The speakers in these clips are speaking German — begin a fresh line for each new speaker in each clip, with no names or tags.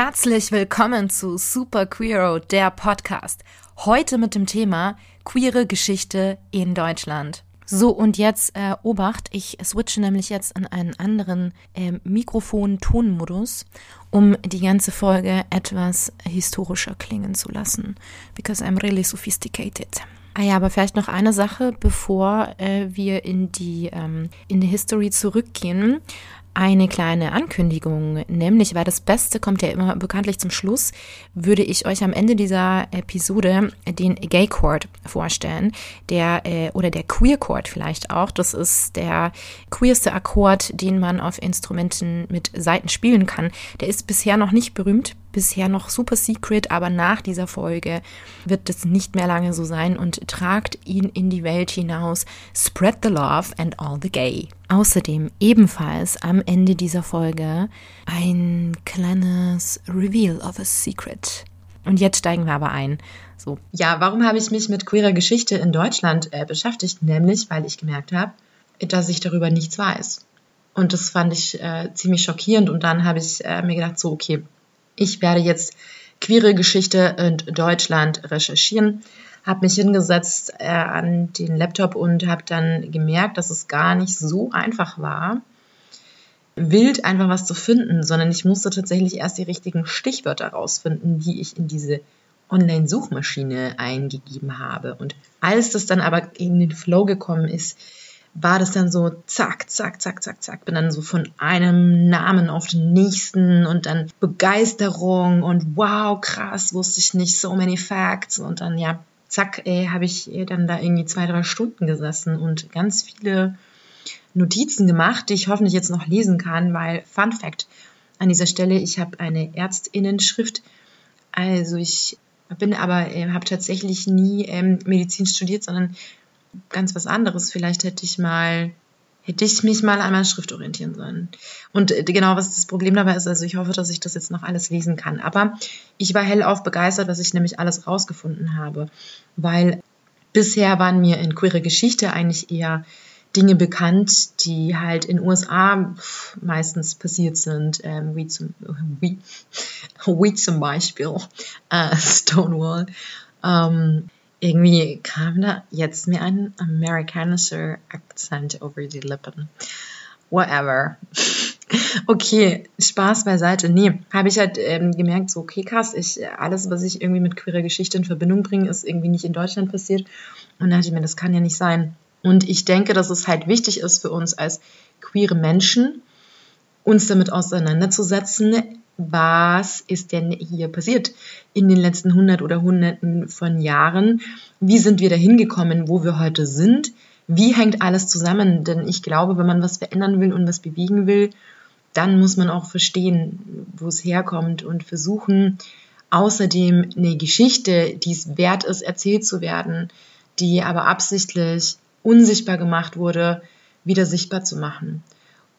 Herzlich willkommen zu Super Queero, der Podcast. Heute mit dem Thema queere Geschichte in Deutschland. So, und jetzt äh, Obacht, ich switche nämlich jetzt in einen anderen äh, Mikrofon-Tonmodus, um die ganze Folge etwas historischer klingen zu lassen. Because I'm really sophisticated. Ah ja, aber vielleicht noch eine Sache, bevor äh, wir in die, ähm, in die History zurückgehen eine kleine Ankündigung, nämlich, weil das Beste kommt ja immer bekanntlich zum Schluss, würde ich euch am Ende dieser Episode den Gay Chord vorstellen, der äh, oder der Queer Chord vielleicht auch. Das ist der queerste Akkord, den man auf Instrumenten mit Saiten spielen kann. Der ist bisher noch nicht berühmt, bisher noch super secret, aber nach dieser Folge wird es nicht mehr lange so sein und tragt ihn in die Welt hinaus. Spread the love and all the gay. Außerdem ebenfalls am Ende dieser Folge ein kleines Reveal of a Secret. Und jetzt steigen wir aber ein. So.
Ja, warum habe ich mich mit queerer Geschichte in Deutschland äh, beschäftigt? Nämlich, weil ich gemerkt habe, dass ich darüber nichts weiß. Und das fand ich äh, ziemlich schockierend. Und dann habe ich äh, mir gedacht, so, okay, ich werde jetzt queere Geschichte in Deutschland recherchieren, habe mich hingesetzt äh, an den Laptop und habe dann gemerkt, dass es gar nicht so einfach war, wild einfach was zu finden, sondern ich musste tatsächlich erst die richtigen Stichwörter rausfinden, die ich in diese Online-Suchmaschine eingegeben habe. Und als das dann aber in den Flow gekommen ist, war das dann so zack, zack, zack, zack, zack. Bin dann so von einem Namen auf den nächsten und dann Begeisterung und wow, krass, wusste ich nicht, so many facts. Und dann, ja, zack, habe ich dann da irgendwie zwei, drei Stunden gesessen und ganz viele Notizen gemacht, die ich hoffentlich jetzt noch lesen kann, weil Fun Fact an dieser Stelle, ich habe eine Ärztinnenschrift. Also ich bin aber, äh, habe tatsächlich nie ähm, Medizin studiert, sondern ganz was anderes. Vielleicht hätte ich mal, hätte ich mich mal an meiner Schrift orientieren sollen. Und äh, genau, was das Problem dabei ist, also ich hoffe, dass ich das jetzt noch alles lesen kann. Aber ich war hellauf begeistert, was ich nämlich alles rausgefunden habe. Weil bisher waren mir in queere Geschichte eigentlich eher Dinge bekannt, die halt in USA meistens passiert sind, ähm, wie, zum, wie, wie zum Beispiel äh, Stonewall. Ähm, irgendwie kam da jetzt mir ein amerikanischer Akzent over die Lippen. Whatever. Okay, Spaß beiseite. Nee, habe ich halt ähm, gemerkt, so, okay, krass, ich, alles, was ich irgendwie mit queerer Geschichte in Verbindung bringe, ist irgendwie nicht in Deutschland passiert. Und da dachte ich mir, das kann ja nicht sein. Und ich denke, dass es halt wichtig ist für uns als queere Menschen, uns damit auseinanderzusetzen, was ist denn hier passiert in den letzten hundert oder hunderten von Jahren? Wie sind wir dahin gekommen, wo wir heute sind? Wie hängt alles zusammen? Denn ich glaube, wenn man was verändern will und was bewegen will, dann muss man auch verstehen, wo es herkommt und versuchen, außerdem eine Geschichte, die es wert ist, erzählt zu werden, die aber absichtlich unsichtbar gemacht wurde, wieder sichtbar zu machen.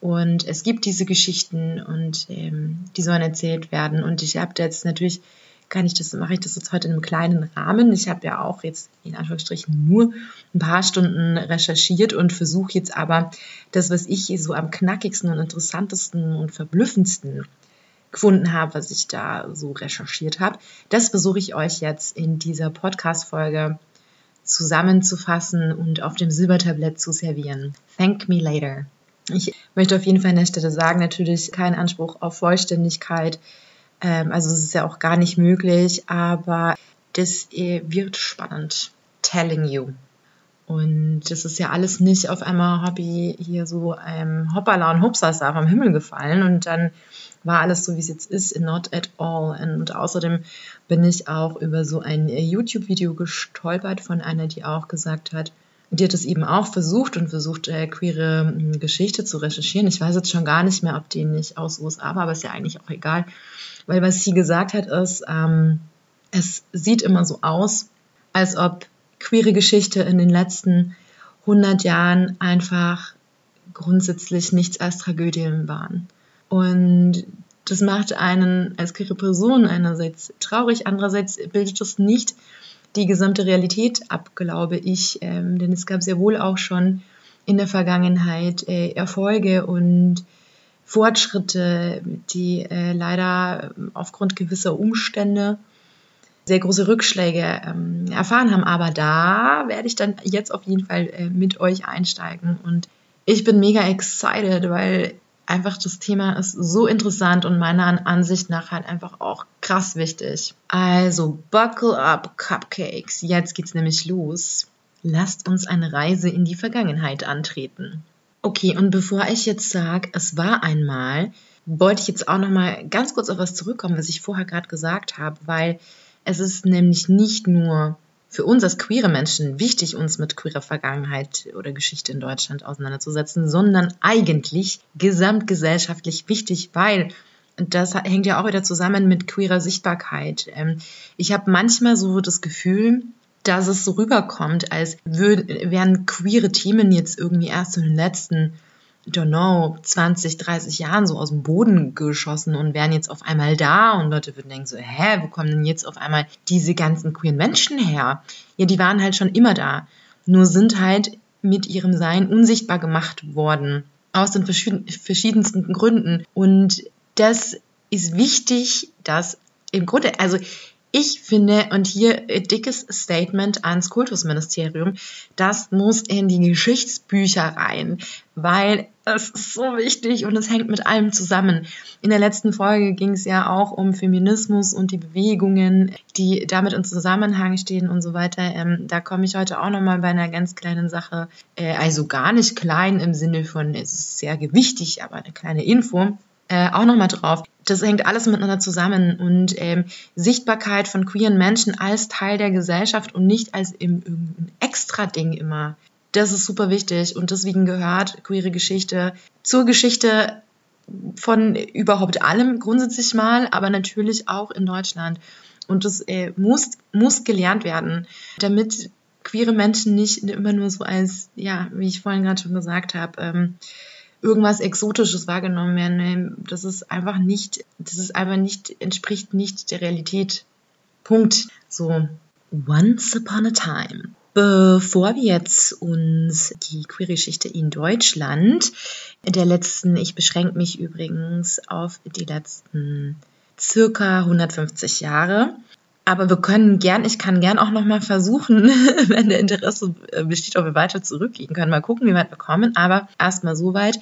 Und es gibt diese Geschichten und ähm, die sollen erzählt werden. Und ich habe jetzt natürlich, kann ich das, mache ich das jetzt heute in einem kleinen Rahmen. Ich habe ja auch jetzt in Anführungsstrichen nur ein paar Stunden recherchiert und versuche jetzt aber das, was ich so am knackigsten und interessantesten und verblüffendsten gefunden habe, was ich da so recherchiert habe, das versuche ich euch jetzt in dieser Podcast-Folge zusammenzufassen und auf dem Silbertablett zu servieren. Thank me later. Ich möchte auf jeden Fall an der Stelle sagen, natürlich kein Anspruch auf Vollständigkeit. Ähm, also es ist ja auch gar nicht möglich, aber das äh, wird spannend. Telling you. Und das ist ja alles nicht auf einmal Hobby hier so ähm, Hoppala und Hupsasa vom Himmel gefallen und dann war alles so, wie es jetzt ist, not at all. Und außerdem bin ich auch über so ein äh, YouTube-Video gestolpert von einer, die auch gesagt hat, die hat es eben auch versucht und versucht, äh, queere äh, Geschichte zu recherchieren. Ich weiß jetzt schon gar nicht mehr, ob die nicht aus USA war, aber ist ja eigentlich auch egal. Weil was sie gesagt hat, ist, ähm, es sieht immer so aus, als ob queere Geschichte in den letzten 100 Jahren einfach grundsätzlich nichts als Tragödien waren. Und das macht einen als queere Person einerseits traurig, andererseits bildet das nicht die gesamte Realität ab, glaube ich. Ähm, denn es gab sehr wohl auch schon in der Vergangenheit äh, Erfolge und Fortschritte, die äh, leider aufgrund gewisser Umstände sehr große Rückschläge ähm, erfahren haben. Aber da werde ich dann jetzt auf jeden Fall äh, mit euch einsteigen. Und ich bin mega excited, weil einfach das Thema ist so interessant und meiner Ansicht nach halt einfach auch krass wichtig. Also, buckle up, Cupcakes. Jetzt geht's nämlich los. Lasst uns eine Reise in die Vergangenheit antreten. Okay, und bevor ich jetzt sage, es war einmal, wollte ich jetzt auch noch mal ganz kurz auf was zurückkommen, was ich vorher gerade gesagt habe, weil es ist nämlich nicht nur für uns als queere Menschen wichtig, uns mit queerer Vergangenheit oder Geschichte in Deutschland auseinanderzusetzen, sondern eigentlich gesamtgesellschaftlich wichtig, weil das hängt ja auch wieder zusammen mit queerer Sichtbarkeit. Ähm, ich habe manchmal so das Gefühl, dass es so rüberkommt, als wären queere Themen jetzt irgendwie erst in den letzten I don't know, 20, 30 Jahren so aus dem Boden geschossen und wären jetzt auf einmal da und Leute würden denken so, hä, wo kommen denn jetzt auf einmal diese ganzen queeren Menschen her? Ja, die waren halt schon immer da, nur sind halt mit ihrem Sein unsichtbar gemacht worden, aus den verschiedensten Gründen. Und das ist wichtig, dass im Grunde, also ich finde, und hier dickes Statement ans Kultusministerium, das muss in die Geschichtsbücher rein, weil es ist so wichtig und es hängt mit allem zusammen. In der letzten Folge ging es ja auch um Feminismus und die Bewegungen, die damit in Zusammenhang stehen und so weiter. Ähm, da komme ich heute auch nochmal bei einer ganz kleinen Sache, äh, also gar nicht klein im Sinne von, es ist sehr gewichtig, aber eine kleine Info äh, auch nochmal drauf. Das hängt alles miteinander zusammen und ähm, Sichtbarkeit von queeren Menschen als Teil der Gesellschaft und nicht als im, irgendein Extra-Ding immer. Das ist super wichtig und deswegen gehört queere Geschichte zur Geschichte von überhaupt allem grundsätzlich mal, aber natürlich auch in Deutschland. Und das äh, muss, muss gelernt werden, damit queere Menschen nicht immer nur so als, ja, wie ich vorhin gerade schon gesagt habe, ähm, irgendwas Exotisches wahrgenommen werden. Das ist einfach nicht, das ist einfach nicht, entspricht nicht der Realität. Punkt. So, once upon a time. Bevor wir jetzt uns die Queer-Geschichte in Deutschland der letzten, ich beschränke mich übrigens auf die letzten circa 150 Jahre, aber wir können gern, ich kann gern auch nochmal versuchen, wenn der Interesse besteht, ob wir weiter zurückgehen können. Mal gucken, wie weit wir kommen. Aber erstmal so weit.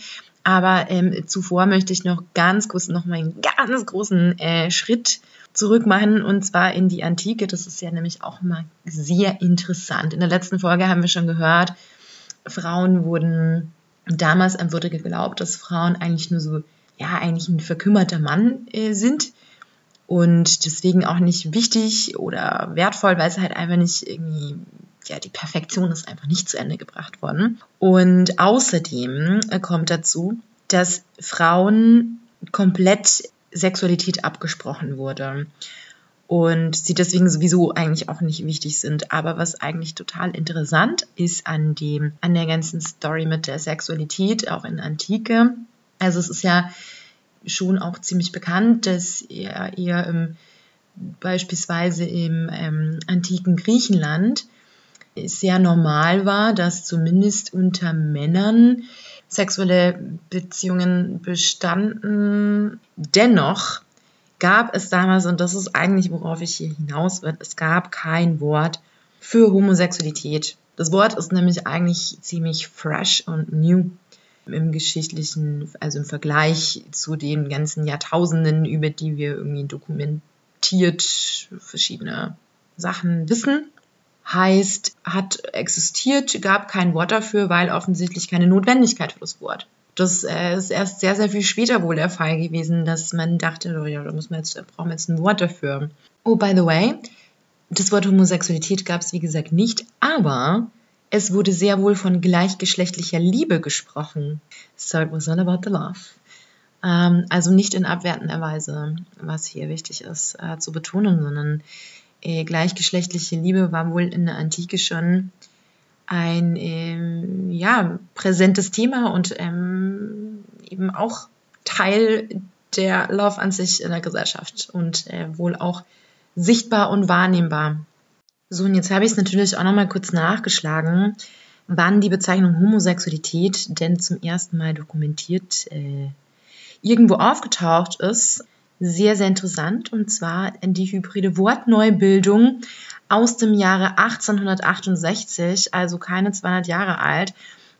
Aber ähm, zuvor möchte ich noch ganz kurz nochmal einen ganz großen äh, Schritt zurück machen und zwar in die Antike. Das ist ja nämlich auch mal sehr interessant. In der letzten Folge haben wir schon gehört, Frauen wurden, damals wurde geglaubt, dass Frauen eigentlich nur so, ja, eigentlich ein verkümmerter Mann äh, sind und deswegen auch nicht wichtig oder wertvoll, weil es halt einfach nicht irgendwie, ja, die Perfektion ist einfach nicht zu Ende gebracht worden. Und außerdem äh, kommt dazu, dass Frauen komplett Sexualität abgesprochen wurde und sie deswegen sowieso eigentlich auch nicht wichtig sind. Aber was eigentlich total interessant ist an dem, an der ganzen Story mit der Sexualität, auch in Antike. Also es ist ja schon auch ziemlich bekannt, dass er eher im, beispielsweise im ähm, antiken Griechenland sehr normal war, dass zumindest unter Männern sexuelle Beziehungen bestanden. Dennoch gab es damals, und das ist eigentlich, worauf ich hier hinaus will, es gab kein Wort für Homosexualität. Das Wort ist nämlich eigentlich ziemlich fresh und new im geschichtlichen, also im Vergleich zu den ganzen Jahrtausenden, über die wir irgendwie dokumentiert verschiedene Sachen wissen. Heißt, hat existiert, gab kein Wort dafür, weil offensichtlich keine Notwendigkeit für das Wort. Das äh, ist erst sehr, sehr viel später wohl der Fall gewesen, dass man dachte, oh ja, da muss man jetzt, da brauchen wir jetzt ein Wort dafür. Oh, by the way, das Wort Homosexualität gab es wie gesagt nicht, aber es wurde sehr wohl von gleichgeschlechtlicher Liebe gesprochen. So it was all about the love. Ähm, also nicht in abwertender Weise, was hier wichtig ist äh, zu betonen, sondern gleichgeschlechtliche Liebe war wohl in der Antike schon ein ähm, ja, präsentes Thema und ähm, eben auch Teil der Love an sich in der Gesellschaft und äh, wohl auch sichtbar und wahrnehmbar. So, und jetzt habe ich es natürlich auch nochmal kurz nachgeschlagen, wann die Bezeichnung Homosexualität denn zum ersten Mal dokumentiert äh, irgendwo aufgetaucht ist. Sehr, sehr interessant. Und zwar die hybride Wortneubildung aus dem Jahre 1868, also keine 200 Jahre alt,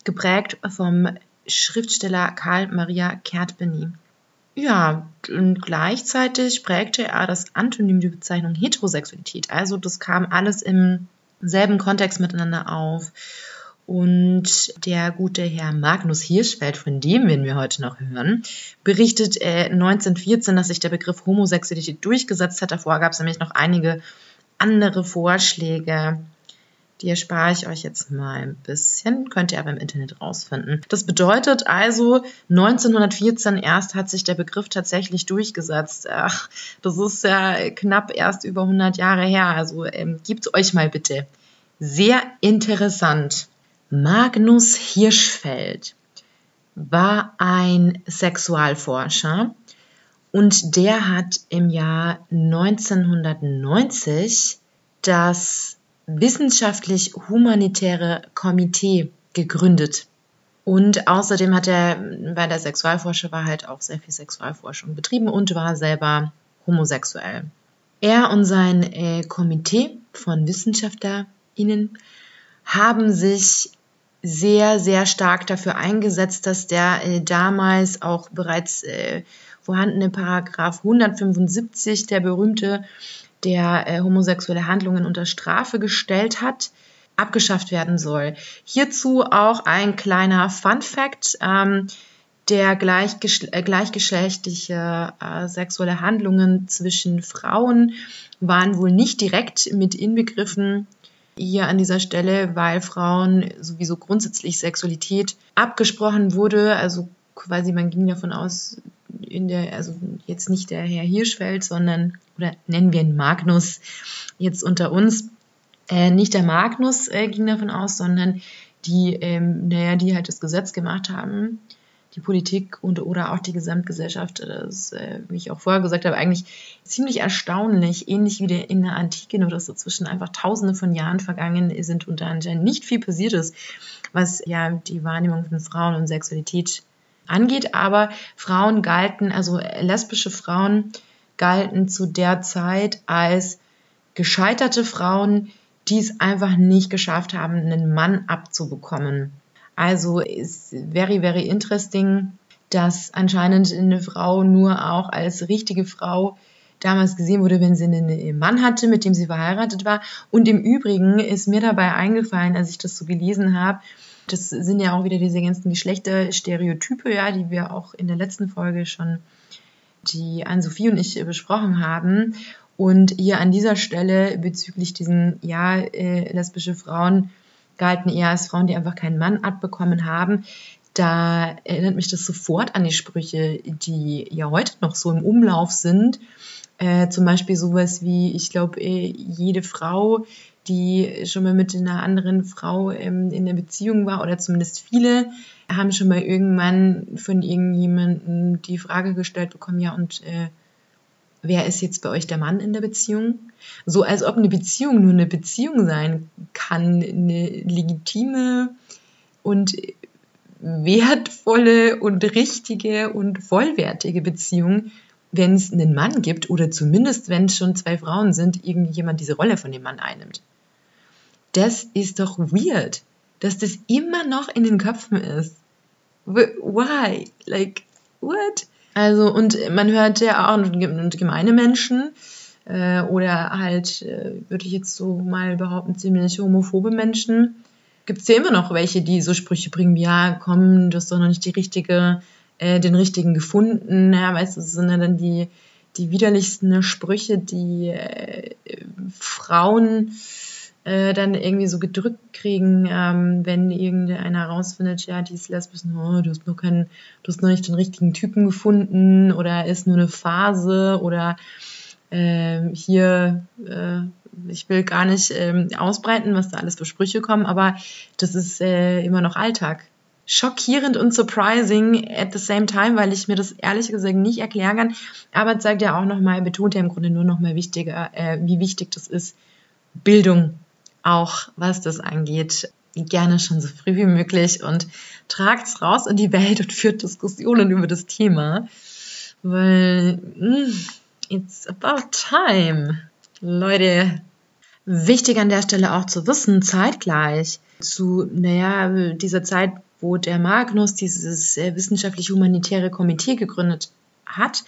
geprägt vom Schriftsteller Karl Maria Kertbeny. Ja, und gleichzeitig prägte er das Antonym die Bezeichnung Heterosexualität. Also das kam alles im selben Kontext miteinander auf. Und der gute Herr Magnus Hirschfeld, von dem werden wir heute noch hören, berichtet äh, 1914, dass sich der Begriff Homosexualität durchgesetzt hat. Davor gab es nämlich noch einige andere Vorschläge. Die erspare ich euch jetzt mal ein bisschen, könnt ihr aber im Internet rausfinden. Das bedeutet also, 1914 erst hat sich der Begriff tatsächlich durchgesetzt. Ach, das ist ja knapp erst über 100 Jahre her, also ähm, gebt's euch mal bitte. Sehr interessant. Magnus Hirschfeld war ein Sexualforscher und der hat im Jahr 1990 das wissenschaftlich-humanitäre Komitee gegründet. Und außerdem hat er bei der Sexualforschung war halt auch sehr viel Sexualforschung betrieben und war selber homosexuell. Er und sein äh, Komitee von WissenschaftlerInnen haben sich sehr, sehr stark dafür eingesetzt, dass der äh, damals auch bereits äh, vorhandene Paragraph 175, der berühmte der äh, homosexuelle Handlungen unter Strafe gestellt hat, abgeschafft werden soll. Hierzu auch ein kleiner Fun Fact. Ähm, der gleichgesch äh, gleichgeschlechtliche äh, sexuelle Handlungen zwischen Frauen waren wohl nicht direkt mit inbegriffen hier an dieser Stelle, weil Frauen sowieso grundsätzlich Sexualität abgesprochen wurde. Also quasi man ging davon aus, in der, also jetzt nicht der Herr Hirschfeld, sondern, oder nennen wir ihn Magnus jetzt unter uns, äh, nicht der Magnus äh, ging davon aus, sondern die, ähm, naja, die halt das Gesetz gemacht haben, die Politik und oder auch die Gesamtgesellschaft, das, äh, wie ich auch vorher gesagt habe, eigentlich ziemlich erstaunlich, ähnlich wie der, in der Antike, nur dass dazwischen einfach tausende von Jahren vergangen sind und da anscheinend nicht viel passiert ist, was ja die Wahrnehmung von Frauen und Sexualität angeht, aber Frauen galten, also lesbische Frauen galten zu der Zeit als gescheiterte Frauen, die es einfach nicht geschafft haben, einen Mann abzubekommen. Also ist very, very interesting, dass anscheinend eine Frau nur auch als richtige Frau damals gesehen wurde, wenn sie einen Mann hatte, mit dem sie verheiratet war. Und im Übrigen ist mir dabei eingefallen, als ich das so gelesen habe, das sind ja auch wieder diese ganzen Geschlechterstereotype, ja, die wir auch in der letzten Folge schon, die Anne-Sophie und ich besprochen haben. Und hier an dieser Stelle bezüglich diesen, ja, äh, lesbische Frauen galten eher als Frauen, die einfach keinen Mann abbekommen haben. Da erinnert mich das sofort an die Sprüche, die ja heute noch so im Umlauf sind. Äh, zum Beispiel sowas wie, ich glaube, äh, jede Frau, die schon mal mit einer anderen Frau ähm, in der Beziehung war oder zumindest viele haben schon mal irgendwann von irgendjemandem die Frage gestellt bekommen, ja und äh, wer ist jetzt bei euch der Mann in der Beziehung? So als ob eine Beziehung nur eine Beziehung sein kann, eine legitime und wertvolle und richtige und vollwertige Beziehung, wenn es einen Mann gibt oder zumindest wenn es schon zwei Frauen sind, irgendjemand diese Rolle von dem Mann einnimmt das ist doch weird, dass das immer noch in den Köpfen ist. Why? Like, what? Also, und man hört ja auch gemeine Menschen, äh, oder halt, äh, würde ich jetzt so mal behaupten, ziemlich homophobe Menschen. Gibt es ja immer noch welche, die so Sprüche bringen, wie, ja, komm, du hast doch noch nicht die richtige, äh, den richtigen gefunden. Ja, weißt du, das sind ja dann die, die widerlichsten Sprüche, die äh, Frauen äh, dann irgendwie so gedrückt kriegen, ähm, wenn irgendeiner herausfindet, ja, die ist lesbisch, oh, du hast noch keinen, du hast noch nicht den richtigen Typen gefunden oder ist nur eine Phase oder äh, hier, äh, ich will gar nicht äh, ausbreiten, was da alles für Sprüche kommen, aber das ist äh, immer noch Alltag. Schockierend und surprising at the same time, weil ich mir das ehrlich gesagt nicht erklären kann. Aber zeigt ja auch nochmal, betont ja im Grunde nur nochmal wichtiger, äh, wie wichtig das ist, Bildung auch was das angeht, gerne schon so früh wie möglich und tragt es raus in die Welt und führt Diskussionen über das Thema. weil mm, it's about time. Leute, wichtig an der Stelle auch zu wissen, zeitgleich zu, naja, dieser Zeit, wo der Magnus dieses äh, wissenschaftlich-humanitäre Komitee gegründet hat,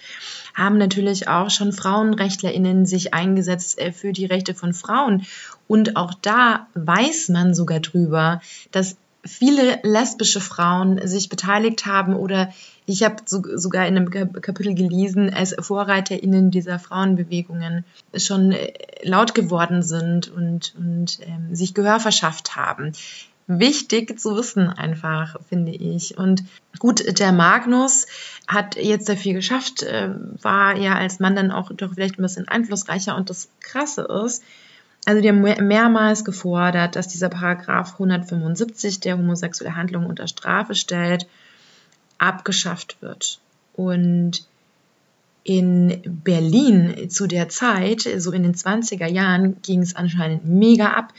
haben natürlich auch schon FrauenrechtlerInnen sich eingesetzt äh, für die Rechte von Frauen. Und auch da weiß man sogar drüber, dass viele lesbische Frauen sich beteiligt haben oder ich habe so, sogar in einem Kapitel gelesen, als VorreiterInnen dieser Frauenbewegungen schon äh, laut geworden sind und, und ähm, sich Gehör verschafft haben wichtig zu wissen einfach, finde ich. Und gut, der Magnus hat jetzt sehr viel geschafft, äh, war ja als Mann dann auch doch vielleicht ein bisschen einflussreicher. Und das Krasse ist, also die haben mehrmals gefordert, dass dieser Paragraph 175, der homosexuelle Handlungen unter Strafe stellt, abgeschafft wird. Und in Berlin zu der Zeit, so in den 20er Jahren, ging es anscheinend mega ab.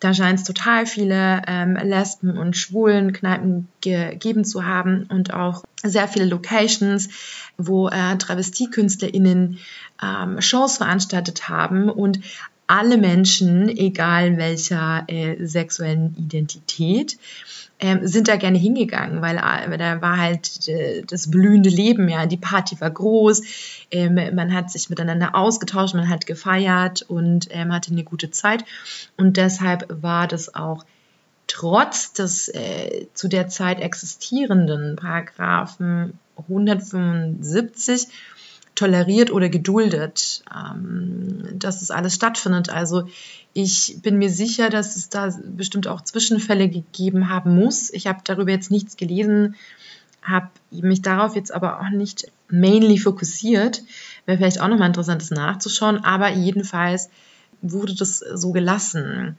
Da scheint es total viele ähm, Lesben- und Schwulenkneipen gegeben zu haben und auch sehr viele Locations, wo äh, Travestiekünstlerinnen ähm, Shows veranstaltet haben und alle Menschen, egal welcher äh, sexuellen Identität, ähm, sind da gerne hingegangen, weil äh, da war halt äh, das blühende Leben, ja, die Party war groß, ähm, man hat sich miteinander ausgetauscht, man hat gefeiert und ähm, hatte eine gute Zeit und deshalb war das auch trotz des äh, zu der Zeit existierenden Paragraphen 175 toleriert oder geduldet, ähm, dass das alles stattfindet. Also ich bin mir sicher, dass es da bestimmt auch Zwischenfälle gegeben haben muss. Ich habe darüber jetzt nichts gelesen, habe mich darauf jetzt aber auch nicht mainly fokussiert. Wäre vielleicht auch nochmal interessant, das nachzuschauen. Aber jedenfalls wurde das so gelassen.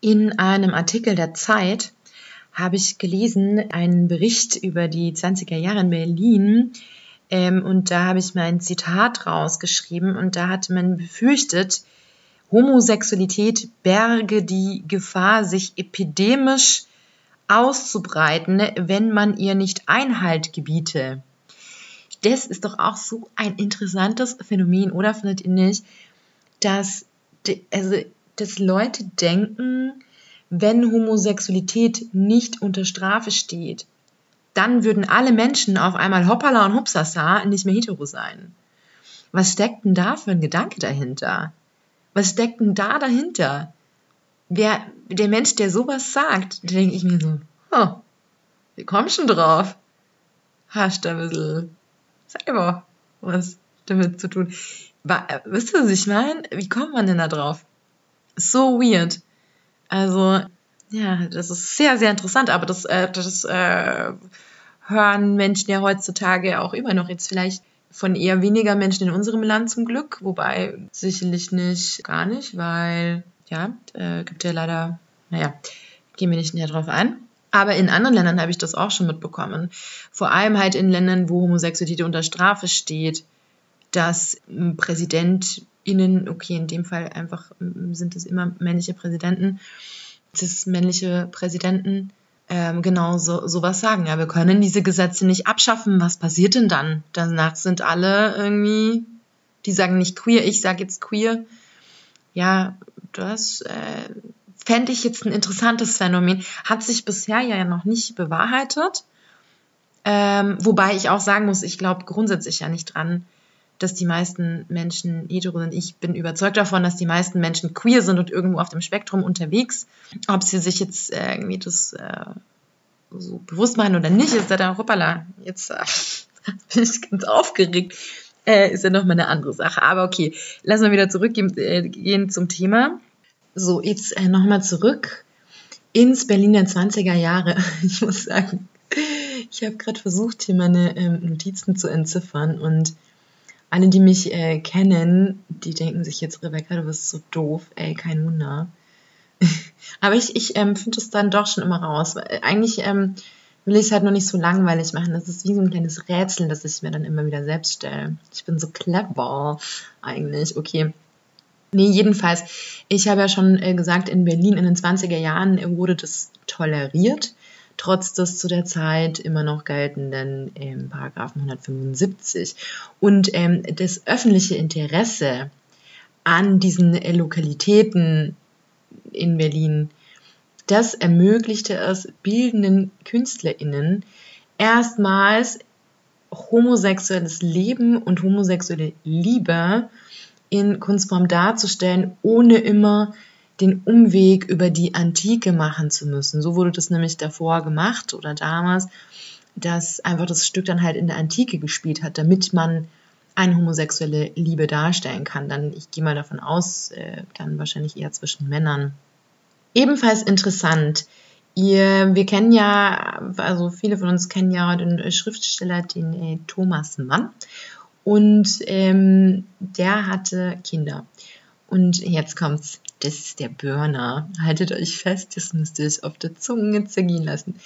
In einem Artikel der Zeit habe ich gelesen, einen Bericht über die 20er Jahre in Berlin, ähm, und da habe ich mal ein Zitat rausgeschrieben und da hatte man befürchtet, Homosexualität berge die Gefahr, sich epidemisch auszubreiten, wenn man ihr nicht Einhalt gebiete. Das ist doch auch so ein interessantes Phänomen, oder findet ihr nicht, dass, also, dass Leute denken, wenn Homosexualität nicht unter Strafe steht, dann würden alle Menschen auf einmal hoppala und hupsasa nicht mehr hetero sein. Was steckt denn da für ein Gedanke dahinter? Was steckt denn da dahinter? Wer, der Mensch, der sowas sagt, da denke ich mir so, oh, wir kommen schon drauf. Hast du ein bisschen selber was damit zu tun. wisst ihr, was ich meine? Wie kommt man denn da drauf? So weird. Also, ja, das ist sehr, sehr interessant, aber das, äh, das äh, hören Menschen ja heutzutage auch immer noch jetzt vielleicht von eher weniger Menschen in unserem Land zum Glück, wobei sicherlich nicht gar nicht, weil ja, äh, gibt ja leider, naja, gehen wir nicht näher drauf ein. Aber in anderen Ländern habe ich das auch schon mitbekommen. Vor allem halt in Ländern, wo Homosexualität unter Strafe steht, dass PräsidentInnen, okay, in dem Fall einfach sind es immer männliche Präsidenten, dass männliche Präsidenten ähm, genau so sowas sagen. Ja, wir können diese Gesetze nicht abschaffen. Was passiert denn dann? Danach sind alle irgendwie, die sagen nicht queer, ich sage jetzt queer. Ja, das äh, fände ich jetzt ein interessantes Phänomen. Hat sich bisher ja noch nicht bewahrheitet. Ähm, wobei ich auch sagen muss, ich glaube grundsätzlich ja nicht dran, dass die meisten Menschen hetero sind. Ich bin überzeugt davon, dass die meisten Menschen queer sind und irgendwo auf dem Spektrum unterwegs. Ob sie sich jetzt äh, irgendwie das äh, so bewusst machen oder nicht, ist dann, hoppala, jetzt äh, bin ich ganz aufgeregt. Äh, ist ja nochmal eine andere Sache. Aber okay, lassen wir wieder zurückgehen äh, zum Thema. So, jetzt äh, nochmal zurück ins Berliner 20er Jahre. Ich muss sagen, ich habe gerade versucht, hier meine ähm, Notizen zu entziffern und alle, die mich äh, kennen, die denken sich jetzt, Rebecca, du bist so doof, ey, kein Wunder. Aber ich, ich ähm, finde es dann doch schon immer raus. Weil eigentlich ähm, will ich es halt noch nicht so langweilig machen. Das ist wie so ein kleines Rätsel, das ich mir dann immer wieder selbst stelle. Ich bin so clever eigentlich. Okay. Nee, jedenfalls, ich habe ja schon äh, gesagt, in Berlin in den 20er Jahren wurde das toleriert, trotz des zu der Zeit immer noch geltenden ähm, Paragraphen 175. Und ähm, das öffentliche Interesse an diesen äh, Lokalitäten in Berlin, das ermöglichte es bildenden KünstlerInnen erstmals homosexuelles Leben und homosexuelle Liebe in Kunstform darzustellen, ohne immer den Umweg über die Antike machen zu müssen. So wurde das nämlich davor gemacht oder damals, dass einfach das Stück dann halt in der Antike gespielt hat, damit man eine homosexuelle Liebe darstellen kann. Dann, ich gehe mal davon aus, äh, dann wahrscheinlich eher zwischen Männern. Ebenfalls interessant, ihr, wir kennen ja, also viele von uns kennen ja den Schriftsteller, den äh, Thomas Mann. Und ähm, der hatte Kinder. Und jetzt kommt's. Das ist der Burner. Haltet euch fest, das müsst ihr euch auf der Zunge zergehen lassen.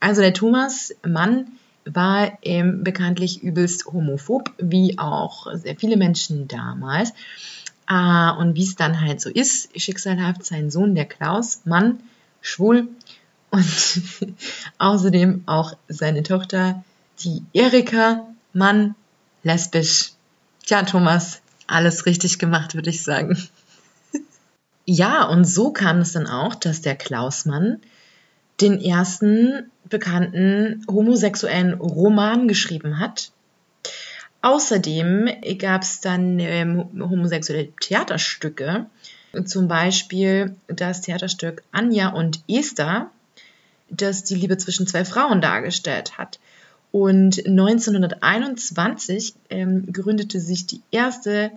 Also der Thomas Mann war ähm, bekanntlich übelst homophob, wie auch sehr viele Menschen damals. Äh, und wie es dann halt so ist, schicksalhaft sein Sohn, der Klaus Mann, schwul und außerdem auch seine Tochter, die Erika Mann, lesbisch. Tja, Thomas, alles richtig gemacht, würde ich sagen. ja, und so kam es dann auch, dass der Klausmann den ersten bekannten homosexuellen Roman geschrieben hat. Außerdem gab es dann ähm, homosexuelle Theaterstücke, zum Beispiel das Theaterstück Anja und Esther, das die Liebe zwischen zwei Frauen dargestellt hat. Und 1921 ähm, gründete sich die erste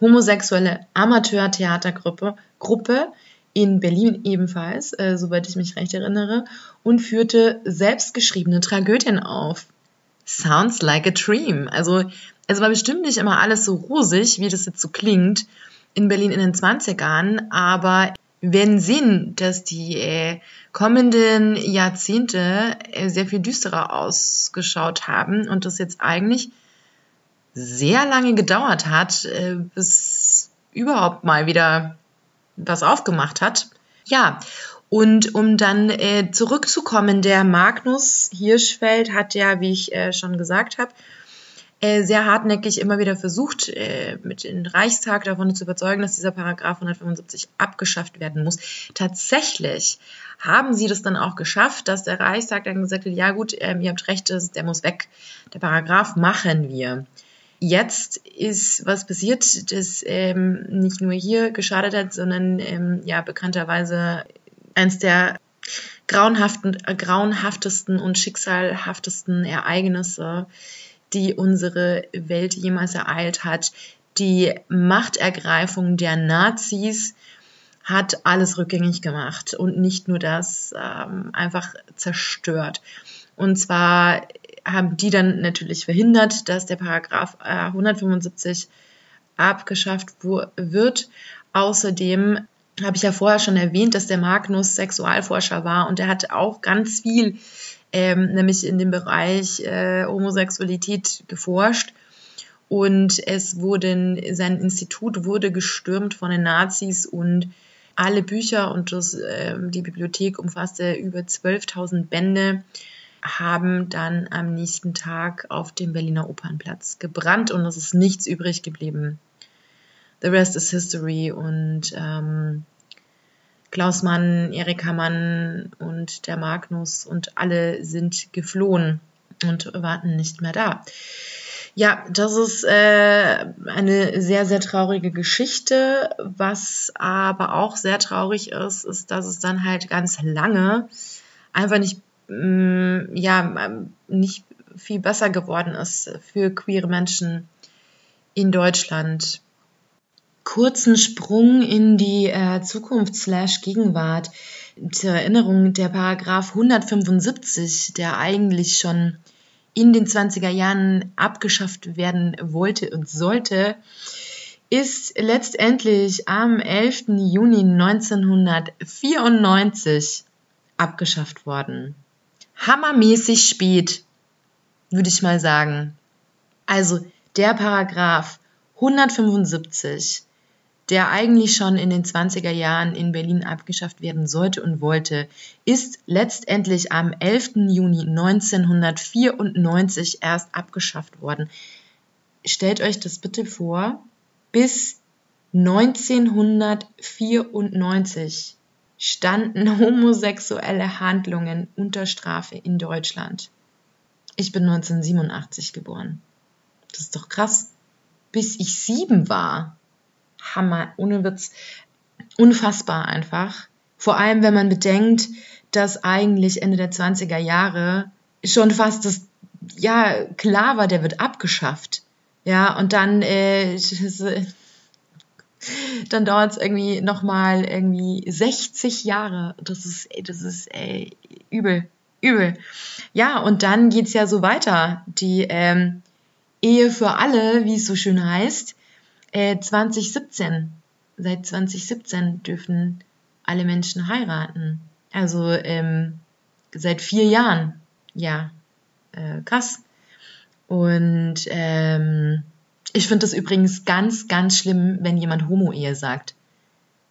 homosexuelle Amateur-Theatergruppe Gruppe in Berlin ebenfalls, äh, soweit ich mich recht erinnere, und führte selbstgeschriebene Tragödien auf. Sounds like a dream. Also es war bestimmt nicht immer alles so rosig, wie das jetzt so klingt, in Berlin in den 20ern, aber werden sehen, dass die äh, kommenden Jahrzehnte äh, sehr viel düsterer ausgeschaut haben und das jetzt eigentlich sehr lange gedauert hat, äh, bis überhaupt mal wieder was aufgemacht hat. Ja, und um dann äh, zurückzukommen, der Magnus Hirschfeld hat ja, wie ich äh, schon gesagt habe, äh, sehr hartnäckig immer wieder versucht, äh, mit dem Reichstag davon zu überzeugen, dass dieser Paragraph 175 abgeschafft werden muss. Tatsächlich haben sie das dann auch geschafft, dass der Reichstag dann gesagt hat, ja gut, ähm, ihr habt recht, der muss weg. Der Paragraph machen wir. Jetzt ist was passiert, das ähm, nicht nur hier geschadet hat, sondern ähm, ja bekannterweise eins der grauenhaften, äh, grauenhaftesten und schicksalhaftesten Ereignisse die unsere Welt jemals ereilt hat. Die Machtergreifung der Nazis hat alles rückgängig gemacht und nicht nur das, ähm, einfach zerstört. Und zwar haben die dann natürlich verhindert, dass der Paragraph äh, 175 abgeschafft wird. Außerdem habe ich ja vorher schon erwähnt, dass der Magnus Sexualforscher war und er hat auch ganz viel ähm, nämlich in dem Bereich äh, Homosexualität geforscht. Und es wurde, sein Institut wurde gestürmt von den Nazis und alle Bücher und das, äh, die Bibliothek umfasste über 12.000 Bände, haben dann am nächsten Tag auf dem Berliner Opernplatz gebrannt und es ist nichts übrig geblieben. The rest is history und ähm, Klaus Mann, Erika Mann und der Magnus und alle sind geflohen und warten nicht mehr da. Ja, das ist äh, eine sehr, sehr traurige Geschichte. Was aber auch sehr traurig ist, ist, dass es dann halt ganz lange einfach nicht, mh, mm, ja, nicht viel besser geworden ist für queere Menschen in Deutschland kurzen Sprung in die äh, Zukunft slash Gegenwart. Zur Erinnerung, der Paragraph 175, der eigentlich schon in den 20er Jahren abgeschafft werden wollte und sollte, ist letztendlich am 11. Juni 1994 abgeschafft worden. Hammermäßig spät, würde ich mal sagen. Also der Paragraph 175 der eigentlich schon in den 20er Jahren in Berlin abgeschafft werden sollte und wollte, ist letztendlich am 11. Juni 1994 erst abgeschafft worden. Stellt euch das bitte vor, bis 1994 standen homosexuelle Handlungen unter Strafe in Deutschland. Ich bin 1987 geboren. Das ist doch krass. Bis ich sieben war. Hammer, ohne Witz. Unfassbar einfach. Vor allem, wenn man bedenkt, dass eigentlich Ende der 20er Jahre schon fast das, ja, klar war, der wird abgeschafft. Ja, und dann, äh, dann dauert es irgendwie nochmal irgendwie 60 Jahre. Das ist, das ist ey, übel, übel. Ja, und dann geht's ja so weiter. Die ähm, Ehe für alle, wie es so schön heißt, äh, 2017. Seit 2017 dürfen alle Menschen heiraten. Also ähm, seit vier Jahren. Ja, äh, krass. Und ähm, ich finde das übrigens ganz, ganz schlimm, wenn jemand Homo-Ehe sagt.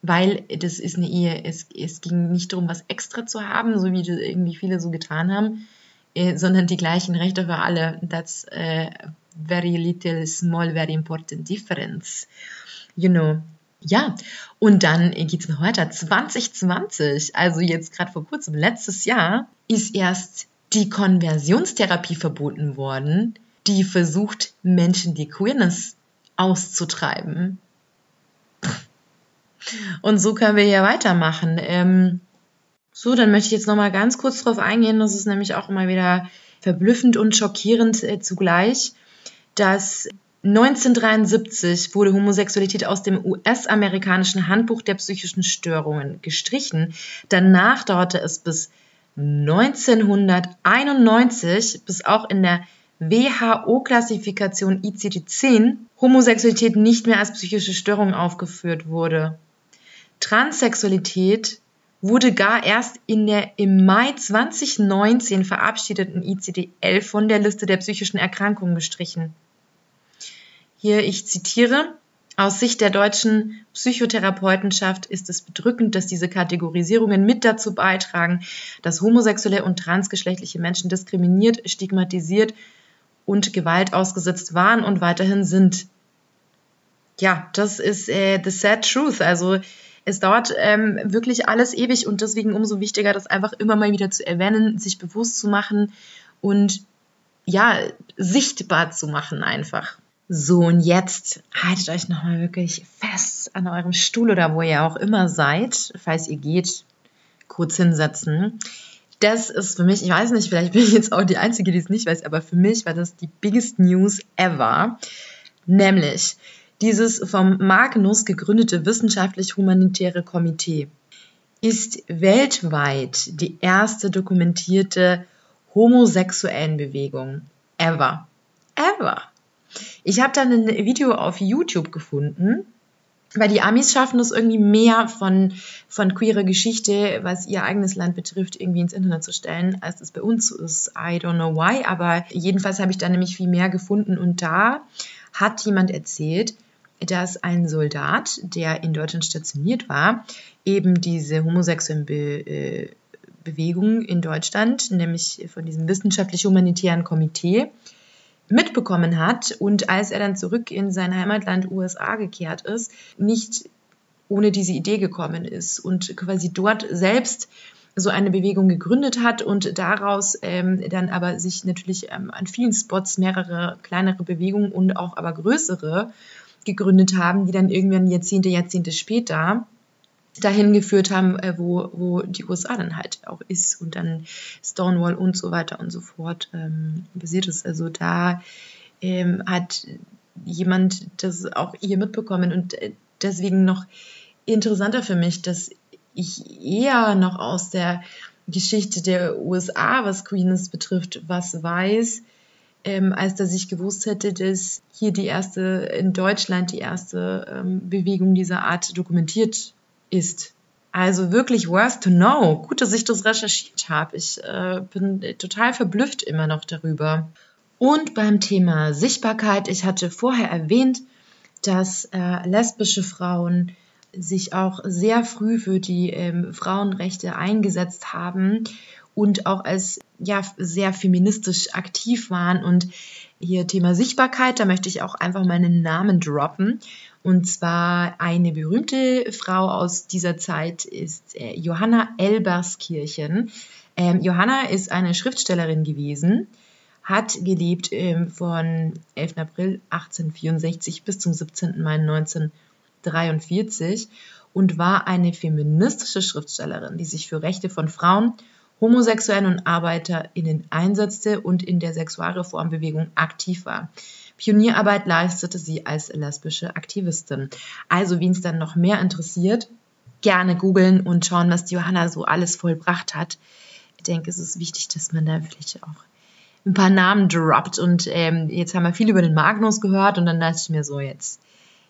Weil das ist eine Ehe, es, es ging nicht darum, was extra zu haben, so wie irgendwie viele so getan haben, äh, sondern die gleichen Rechte für alle. That's äh, very little, small, very important difference. You know. Ja, und dann geht's noch weiter. 2020, also jetzt gerade vor kurzem, letztes Jahr, ist erst die Konversionstherapie verboten worden, die versucht, Menschen die Queerness auszutreiben. Und so können wir hier weitermachen. Ähm, so, dann möchte ich jetzt nochmal ganz kurz drauf eingehen. Das ist nämlich auch immer wieder verblüffend und schockierend äh, zugleich dass 1973 wurde Homosexualität aus dem US-amerikanischen Handbuch der psychischen Störungen gestrichen. Danach dauerte es bis 1991, bis auch in der WHO-Klassifikation ICD-10 Homosexualität nicht mehr als psychische Störung aufgeführt wurde. Transsexualität wurde gar erst in der im Mai 2019 verabschiedeten ICD-11 von der Liste der psychischen Erkrankungen gestrichen. Hier, ich zitiere, aus Sicht der deutschen Psychotherapeutenschaft ist es bedrückend, dass diese Kategorisierungen mit dazu beitragen, dass homosexuelle und transgeschlechtliche Menschen diskriminiert, stigmatisiert und Gewalt ausgesetzt waren und weiterhin sind. Ja, das ist äh, the sad truth. Also es dauert ähm, wirklich alles ewig und deswegen umso wichtiger, das einfach immer mal wieder zu erwähnen, sich bewusst zu machen und ja, sichtbar zu machen einfach. So, und jetzt haltet euch nochmal wirklich fest an eurem Stuhl oder wo ihr auch immer seid, falls ihr geht, kurz hinsetzen. Das ist für mich, ich weiß nicht, vielleicht bin ich jetzt auch die Einzige, die es nicht weiß, aber für mich war das die biggest news ever. Nämlich, dieses vom Magnus gegründete wissenschaftlich-humanitäre Komitee ist weltweit die erste dokumentierte homosexuellen Bewegung ever. Ever. Ich habe dann ein Video auf YouTube gefunden, weil die Amis schaffen es irgendwie mehr von, von queerer Geschichte, was ihr eigenes Land betrifft, irgendwie ins Internet zu stellen, als es bei uns ist. I don't know why, aber jedenfalls habe ich da nämlich viel mehr gefunden und da hat jemand erzählt, dass ein Soldat, der in Deutschland stationiert war, eben diese homosexuellen Be äh, Bewegungen in Deutschland, nämlich von diesem wissenschaftlich-humanitären Komitee, mitbekommen hat und als er dann zurück in sein Heimatland USA gekehrt ist, nicht ohne diese Idee gekommen ist und quasi dort selbst so eine Bewegung gegründet hat und daraus ähm, dann aber sich natürlich ähm, an vielen Spots mehrere kleinere Bewegungen und auch aber größere gegründet haben, die dann irgendwann Jahrzehnte, Jahrzehnte später dahin geführt haben, äh, wo, wo die USA dann halt auch ist und dann Stonewall und so weiter und so fort ähm, basiert ist. Also da ähm, hat jemand das auch hier mitbekommen und äh, deswegen noch interessanter für mich, dass ich eher noch aus der Geschichte der USA, was Queerness betrifft, was weiß, ähm, als dass ich gewusst hätte, dass hier die erste, in Deutschland die erste ähm, Bewegung dieser Art dokumentiert ist. Also wirklich worth to know. Gut, dass ich das recherchiert habe. Ich äh, bin total verblüfft immer noch darüber. Und beim Thema Sichtbarkeit, ich hatte vorher erwähnt, dass äh, lesbische Frauen sich auch sehr früh für die ähm, Frauenrechte eingesetzt haben und auch als ja sehr feministisch aktiv waren und hier Thema Sichtbarkeit, da möchte ich auch einfach meinen Namen droppen. Und zwar eine berühmte Frau aus dieser Zeit ist äh, Johanna Elberskirchen. Ähm, Johanna ist eine Schriftstellerin gewesen, hat gelebt ähm, von 11. April 1864 bis zum 17. Mai 1943 und war eine feministische Schriftstellerin, die sich für Rechte von Frauen, Homosexuellen und ArbeiterInnen einsetzte und in der Sexualreformbewegung aktiv war. Pionierarbeit leistete sie als lesbische Aktivistin. Also, wen es dann noch mehr interessiert, gerne googeln und schauen, was die Johanna so alles vollbracht hat. Ich denke, es ist wichtig, dass man da vielleicht auch ein paar Namen droppt. Und ähm, jetzt haben wir viel über den Magnus gehört und dann dachte ich mir so, jetzt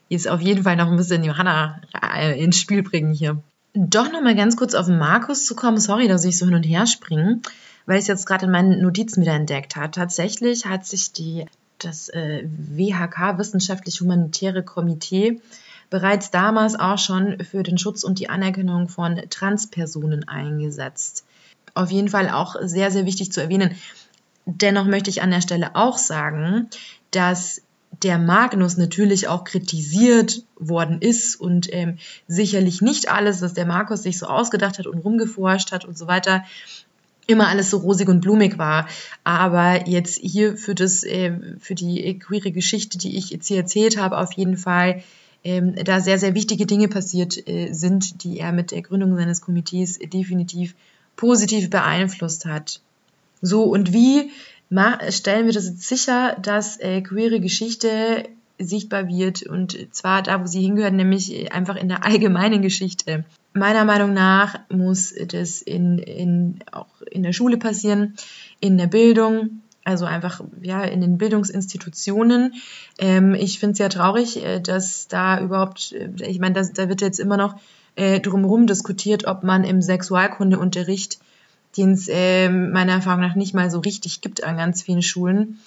ist auf jeden Fall noch ein bisschen Johanna äh, ins Spiel bringen hier doch noch mal ganz kurz auf Markus zu kommen. Sorry, dass ich so hin und her springe, weil ich es jetzt gerade in meinen Notizen wieder entdeckt habe. Tatsächlich hat sich die, das äh, WHK, Wissenschaftlich-Humanitäre Komitee, bereits damals auch schon für den Schutz und die Anerkennung von Transpersonen eingesetzt. Auf jeden Fall auch sehr, sehr wichtig zu erwähnen. Dennoch möchte ich an der Stelle auch sagen, dass der Magnus natürlich auch kritisiert worden ist und ähm, sicherlich nicht alles, was der Markus sich so ausgedacht hat und rumgeforscht hat und so weiter, immer alles so rosig und blumig war. Aber jetzt hier für das, äh, für die queere Geschichte, die ich jetzt hier erzählt habe, auf jeden Fall ähm, da sehr, sehr wichtige Dinge passiert äh, sind, die er mit der Gründung seines Komitees definitiv positiv beeinflusst hat. So, und wie stellen wir das jetzt sicher, dass äh, queere Geschichte sichtbar wird und zwar da, wo sie hingehört, nämlich einfach in der allgemeinen Geschichte. Meiner Meinung nach muss das in, in, auch in der Schule passieren, in der Bildung, also einfach ja in den Bildungsinstitutionen. Ähm, ich finde es ja traurig, äh, dass da überhaupt, äh, ich meine, da wird jetzt immer noch äh, drumherum diskutiert, ob man im Sexualkundeunterricht den es äh, meiner Erfahrung nach nicht mal so richtig gibt an ganz vielen Schulen,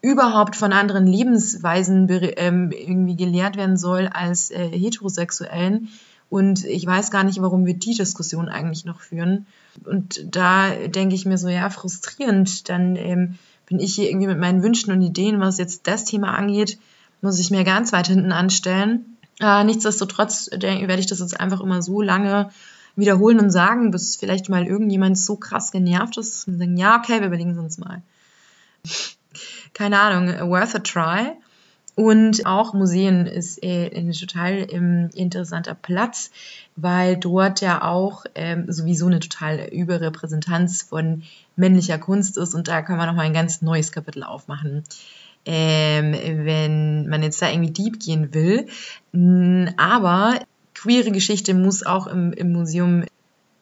überhaupt von anderen Lebensweisen ähm, irgendwie gelehrt werden soll als äh, heterosexuellen. Und ich weiß gar nicht, warum wir die Diskussion eigentlich noch führen. Und da denke ich mir so, ja, frustrierend. Dann ähm, bin ich hier irgendwie mit meinen Wünschen und Ideen, was jetzt das Thema angeht, muss ich mir ganz weit hinten anstellen. Äh, nichtsdestotrotz werde ich das jetzt einfach immer so lange wiederholen und sagen, bis vielleicht mal irgendjemand so krass genervt ist, man sagen, ja, okay, wir überlegen es uns mal. Keine Ahnung, worth a try. Und auch Museen ist äh, ein total ähm, interessanter Platz, weil dort ja auch ähm, sowieso eine total Überrepräsentanz von männlicher Kunst ist und da kann man nochmal ein ganz neues Kapitel aufmachen. Ähm, wenn man jetzt da irgendwie deep gehen will. Aber queere Geschichte muss auch im, im Museum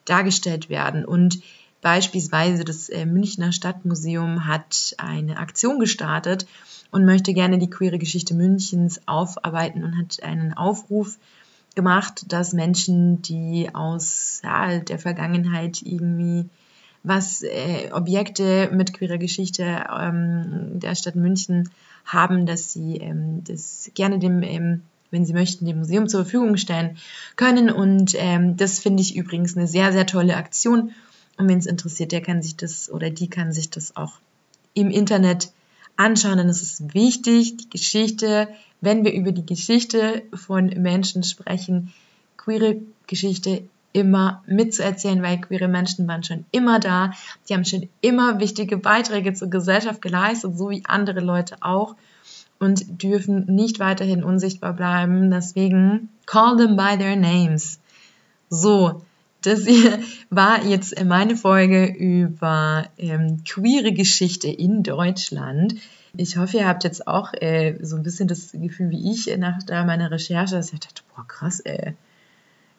dargestellt werden. Und beispielsweise das äh, Münchner Stadtmuseum hat eine Aktion gestartet und möchte gerne die queere Geschichte Münchens aufarbeiten und hat einen Aufruf gemacht, dass Menschen, die aus ja, der Vergangenheit irgendwie was äh, Objekte mit queerer Geschichte ähm, der Stadt München haben, dass sie ähm, das gerne dem ähm, wenn Sie möchten, dem Museum zur Verfügung stellen können. Und ähm, das finde ich übrigens eine sehr, sehr tolle Aktion. Und wenn es interessiert, der kann sich das oder die kann sich das auch im Internet anschauen. Denn es ist wichtig, die Geschichte, wenn wir über die Geschichte von Menschen sprechen, queere Geschichte immer mitzuerzählen, weil queere Menschen waren schon immer da. Die haben schon immer wichtige Beiträge zur Gesellschaft geleistet, so wie andere Leute auch und dürfen nicht weiterhin unsichtbar bleiben. Deswegen call them by their names. So, das hier war jetzt meine Folge über ähm, queere Geschichte in Deutschland. Ich hoffe, ihr habt jetzt auch äh, so ein bisschen das Gefühl wie ich nach meiner Recherche, dass ich dachte, boah, krass, ey.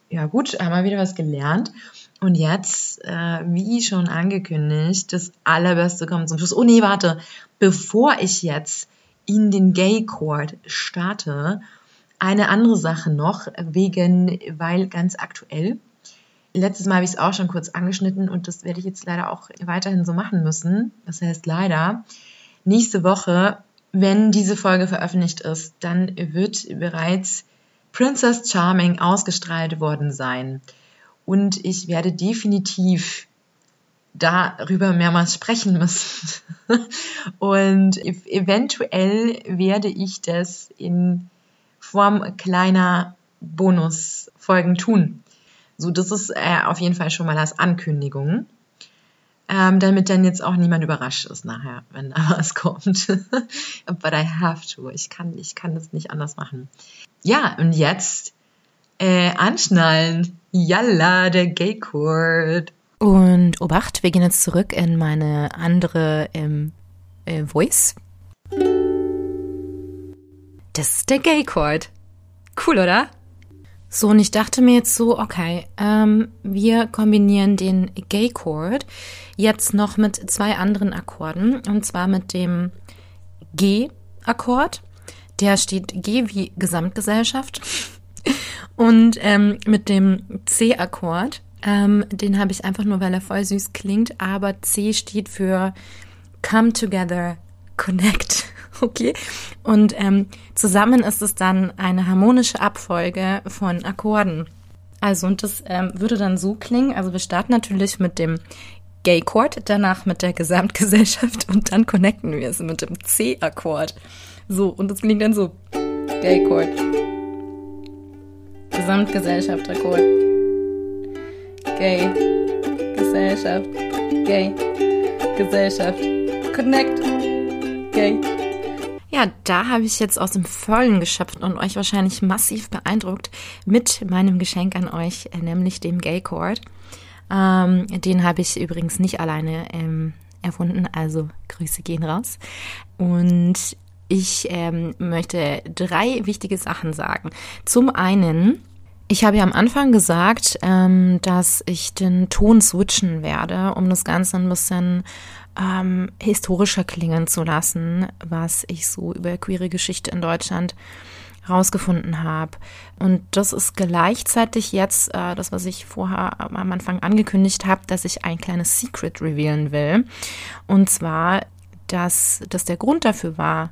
Ja gut, haben wir wieder was gelernt. Und jetzt, äh, wie schon angekündigt, das Allerbeste kommt zum Schluss. Oh nee, warte. Bevor ich jetzt in den Gay Court starte. Eine andere Sache noch, wegen, weil ganz aktuell. Letztes Mal habe ich es auch schon kurz angeschnitten und das werde ich jetzt leider auch weiterhin so machen müssen. Das heißt leider, nächste Woche wenn diese Folge veröffentlicht ist, dann wird bereits Princess Charming ausgestrahlt worden sein. Und ich werde definitiv darüber mehrmals sprechen müssen. Und eventuell werde ich das in Form kleiner Bonusfolgen tun. So, das ist äh, auf jeden Fall schon mal als Ankündigung ähm, damit dann jetzt auch niemand überrascht ist nachher, wenn da was kommt. But I have to. Ich kann, ich kann das nicht anders machen. Ja, und jetzt äh, anschnallen. Yalla, der Gay Chord.
Und Obacht, wir gehen jetzt zurück in meine andere ähm, äh, Voice. Das ist der Gay Chord. Cool, oder? So, und ich dachte mir jetzt so, okay, ähm, wir kombinieren den Gay Chord jetzt noch mit zwei anderen Akkorden. Und zwar mit dem G-Akkord. Der steht G wie Gesamtgesellschaft. Und ähm, mit dem C-Akkord, ähm, den habe ich einfach nur, weil er voll süß klingt. Aber C steht für Come Together, Connect. Okay. Und ähm, zusammen ist es dann eine harmonische Abfolge von Akkorden. Also, und das ähm, würde dann so klingen. Also, wir starten natürlich mit dem Gay-Chord, danach mit der Gesamtgesellschaft und dann connecten wir es mit dem C-Akkord. So, und das klingt dann so. Gay-Chord. Gesamtgesellschaft-Akkord. Gay. Gesellschaft. Gay. Gesellschaft. Connect. Gay. Ja, da habe ich jetzt aus dem Vollen geschöpft und euch wahrscheinlich massiv beeindruckt mit meinem Geschenk an euch, äh, nämlich dem Gay Chord. Ähm, den habe ich übrigens nicht alleine ähm, erfunden, also Grüße gehen raus. Und ich ähm, möchte drei wichtige Sachen sagen. Zum einen, ich habe ja am Anfang gesagt, ähm, dass ich den Ton switchen werde, um das Ganze ein bisschen ähm, historischer klingen zu lassen, was ich so über queere Geschichte in Deutschland rausgefunden habe. Und das ist gleichzeitig jetzt äh, das, was ich vorher am Anfang angekündigt habe, dass ich ein kleines Secret revealen will. Und zwar, dass das der Grund dafür war,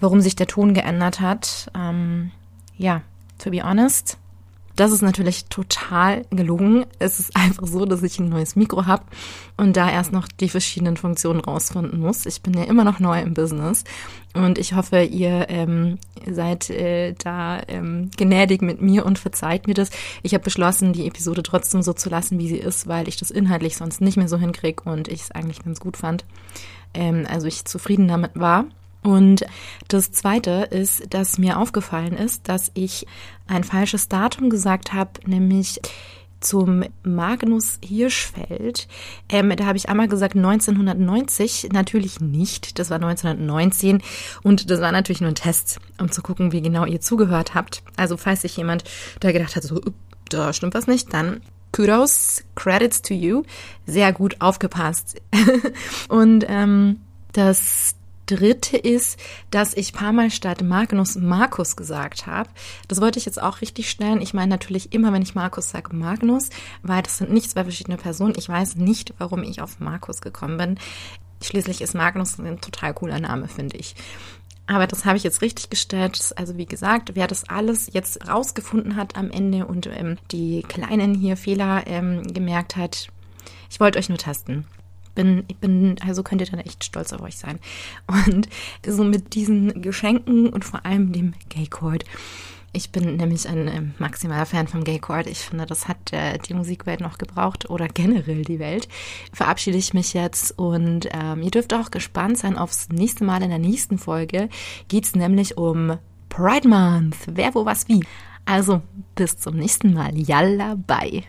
warum sich der Ton geändert hat. Ähm, ja, to be honest, das ist natürlich total gelungen. Es ist einfach so, dass ich ein neues Mikro habe und da erst noch die verschiedenen Funktionen rausfinden muss. Ich bin ja immer noch neu im Business und ich hoffe, ihr ähm, seid äh, da ähm, gnädig mit mir und verzeiht mir das. Ich habe beschlossen, die Episode trotzdem so zu lassen, wie sie ist, weil ich das inhaltlich sonst nicht mehr so hinkriege und ich es eigentlich ganz gut fand. Ähm, also ich zufrieden damit war. Und das Zweite ist, dass mir aufgefallen ist, dass ich ein falsches Datum gesagt habe, nämlich zum Magnus Hirschfeld. Ähm, da habe ich einmal gesagt 1990, natürlich nicht. Das war 1919 und das war natürlich nur ein Test, um zu gucken, wie genau ihr zugehört habt. Also falls sich jemand da gedacht hat, so, da stimmt was nicht, dann Kudos, Credits to you, sehr gut aufgepasst. und ähm, das dritte ist, dass ich paar Mal statt Magnus Markus gesagt habe. Das wollte ich jetzt auch richtig stellen. Ich meine natürlich immer, wenn ich Markus sage, Magnus, weil das sind nicht zwei verschiedene Personen. Ich weiß nicht, warum ich auf Markus gekommen bin. Schließlich ist Magnus ein total cooler Name, finde ich. Aber das habe ich jetzt richtig gestellt. Also wie gesagt, wer das alles jetzt rausgefunden hat am Ende und ähm, die kleinen hier Fehler ähm, gemerkt hat, ich wollte euch nur testen bin, ich bin, also könnt ihr dann echt stolz auf euch sein. Und so mit diesen Geschenken und vor allem dem Gay Chord. Ich bin nämlich ein äh, maximaler Fan vom Gay Chord. Ich finde, das hat äh, die Musikwelt noch gebraucht oder generell die Welt. Verabschiede ich mich jetzt und ähm, ihr dürft auch gespannt sein aufs nächste Mal in der nächsten Folge. Geht's nämlich um Pride Month. Wer, wo, was, wie. Also bis zum nächsten Mal. Yalla, bye.